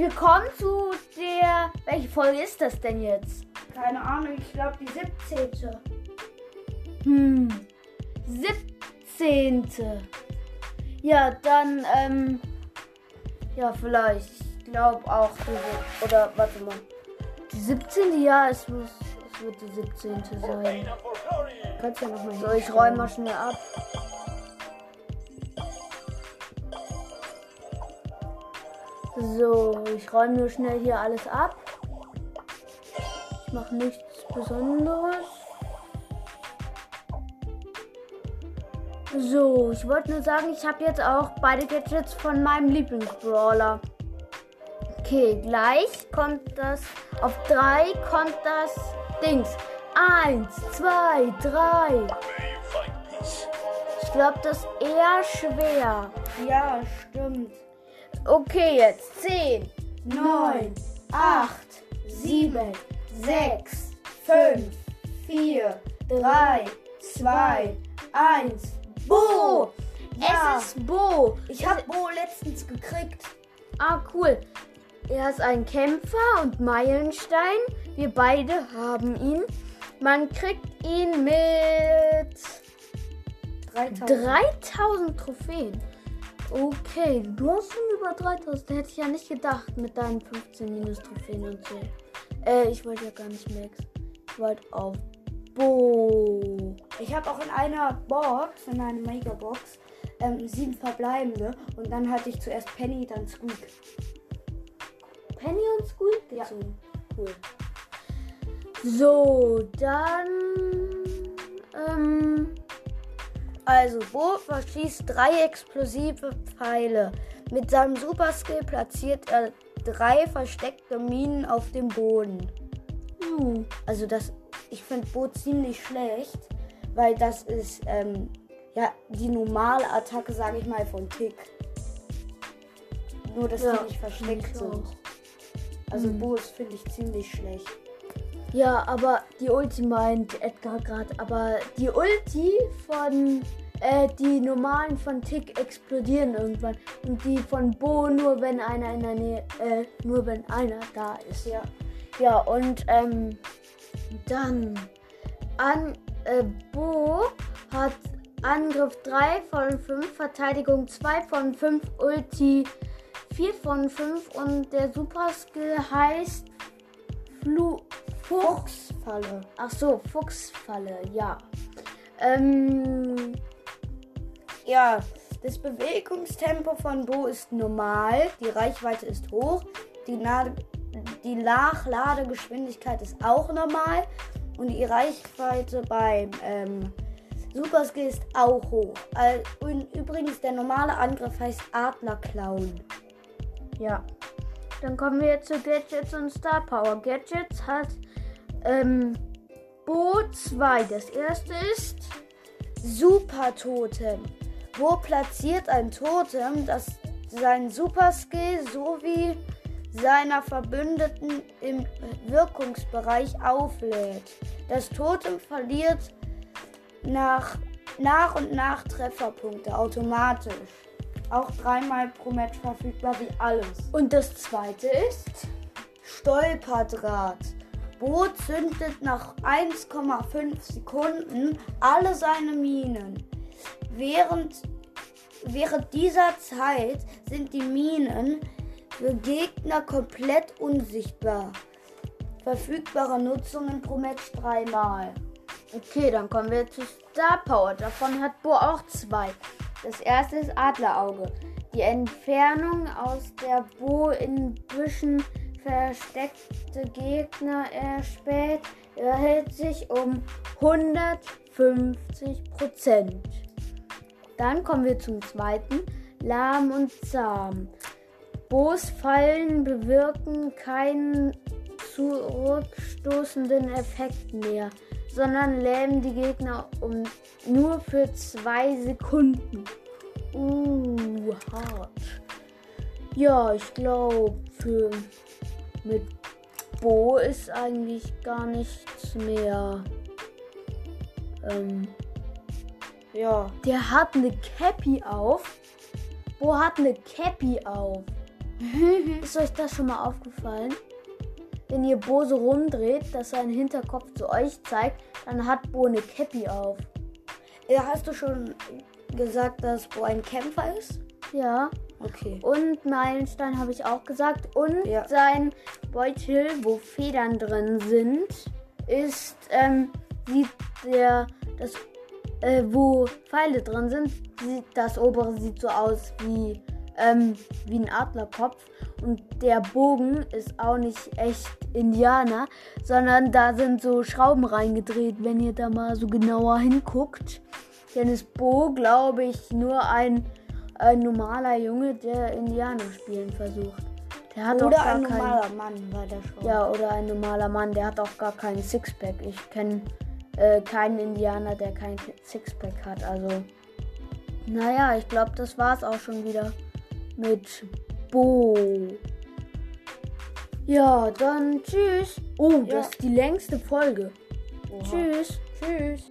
willkommen zu der. Welche Folge ist das denn jetzt? Keine Ahnung, ich glaube die 17. Hm. 17. Ja, dann, ähm. Ja, vielleicht. Ich glaube auch die. Oder, warte mal. Die 17. Ja, es muss. Es wird die 17. sein. Kannst ja nochmal So, ich räume mal schnell ab. So, ich räume nur schnell hier alles ab. Ich mache nichts Besonderes. So, ich wollte nur sagen, ich habe jetzt auch beide Gadgets von meinem Lieblingsbrawler. Okay, gleich kommt das. Auf drei kommt das Dings. Eins, zwei, drei. Ich glaube, das ist eher schwer. Ja, stimmt. Okay, jetzt 10, 9, 8, 7, 6, 5, 4, 3, 2, 1. Bo! Ja. Es ist Bo. Ich habe Bo letztens gekriegt. Ah, cool. Er ist ein Kämpfer und Meilenstein. Wir beide haben ihn. Man kriegt ihn mit 3000. 3000 Trophäen. Okay, du hast schon über 3000. Hätte ich ja nicht gedacht mit deinen 15 Minus-Trophäen und so. Äh, ich wollte ja gar nicht Max. Ich wollte auf Bo. Ich habe auch in einer Box, in einer Mega-Box, ähm, sieben verbleibende. Und dann hatte ich zuerst Penny, dann Squeak. Penny und Squeak Ja. gezogen. Cool. So, dann. Ähm, also, Bo verschießt drei explosive Pfeile. Mit seinem Superskill platziert er drei versteckte Minen auf dem Boden. Hm, Also, das. Ich finde Bo ziemlich schlecht, weil das ist. Ähm, ja, die normale Attacke, sage ich mal, von Tick. Nur, dass Ja, die nicht versteckt sind. Also Mhm. Bo ist, finde ich, ziemlich schlecht. Ja, aber die Ulti meint Edgar gerade, aber die Ulti von, äh, die normalen von Tick explodieren irgendwann. Und die von Bo nur, wenn einer in der Nähe, äh, nur wenn einer da ist. Ja. Ja, und, ähm, dann, an, äh, Bo hat Angriff 3 von 5, Verteidigung 2 von 5, Ulti 4 von 5 und der Superskill heißt Flu Fuchs. Fuchsfalle. Ach so, Fuchsfalle, ja. Ähm, Ja, das Bewegungstempo von Bo ist normal, die Reichweite ist hoch, die, Nade, die Nachladegeschwindigkeit ist auch normal und die Reichweite beim ähm, Superskill ist auch hoch. Und übrigens, der normale Angriff heißt Adlerklauen. ja. Dann kommen wir jetzt zu Gadgets und Star Power. Gadgets hat ähm, Bo 2. Das erste ist Super Totem. Bo platziert ein Totem, das seinen Superskill sowie seiner Verbündeten im Wirkungsbereich auflädt. Das Totem verliert nach, nach und nach Trefferpunkte automatisch. Auch dreimal pro Match verfügbar wie alles. und das zweite ist Stolperdraht. Bo zündet nach 1,5 Sekunden alle seine Minen. Während, während dieser Zeit sind die Minen für Gegner komplett unsichtbar. Verfügbare Nutzungen pro Match dreimal. Okay, dann kommen wir zu Star Power. Davon hat Bo auch zwei. Das erste ist Adlerauge. Die Entfernung aus der Bo in Büschen versteckte Gegner erspäht, erhält sich um 150 Prozent. Dann kommen wir zum zweiten. Lahm und zahm. Bo's Fallen bewirken keinen zurückstoßenden Effekt mehr, sondern lähmen die Gegner um nur für zwei Sekunden. Uh, hart. Ja, ich glaube, mit Bo ist eigentlich gar nichts mehr. Ähm, Ja, der hat eine Cappy auf. Bo hat eine Cappy auf. Ist euch das schon mal aufgefallen? Wenn ihr Bo so rumdreht, dass sein Hinterkopf zu euch zeigt, dann hat Bo eine Cappy auf. Ja, hast du schon gesagt, dass Bo ein Kämpfer ist? Ja. Okay. Und Meilenstein habe ich auch gesagt. Und Ja. sein Beutel, wo Federn drin sind, ist, ähm, sieht der, das, äh, wo Pfeile drin sind, sieht das obere sieht so aus wie, ähm, wie ein Adlerkopf. Und der Bogen ist auch nicht echt Indianer, sondern da sind so Schrauben reingedreht, wenn ihr da mal so genauer hinguckt. Dann ist Bo, glaube ich, nur ein, ein normaler Junge, der Indianer spielen versucht. Der hat auch Oder gar ein kein, normaler Mann war der schon. Ja, oder ein normaler Mann, der hat auch gar keinen Sixpack. Ich kenne äh, keinen Indianer, der kein Sixpack hat. Also, naja, ich glaube, das war's auch schon wieder mit Bo. Ja, dann tschüss. Oh, Ja. das ist die längste Folge. Oha. Tschüss. Tschüss.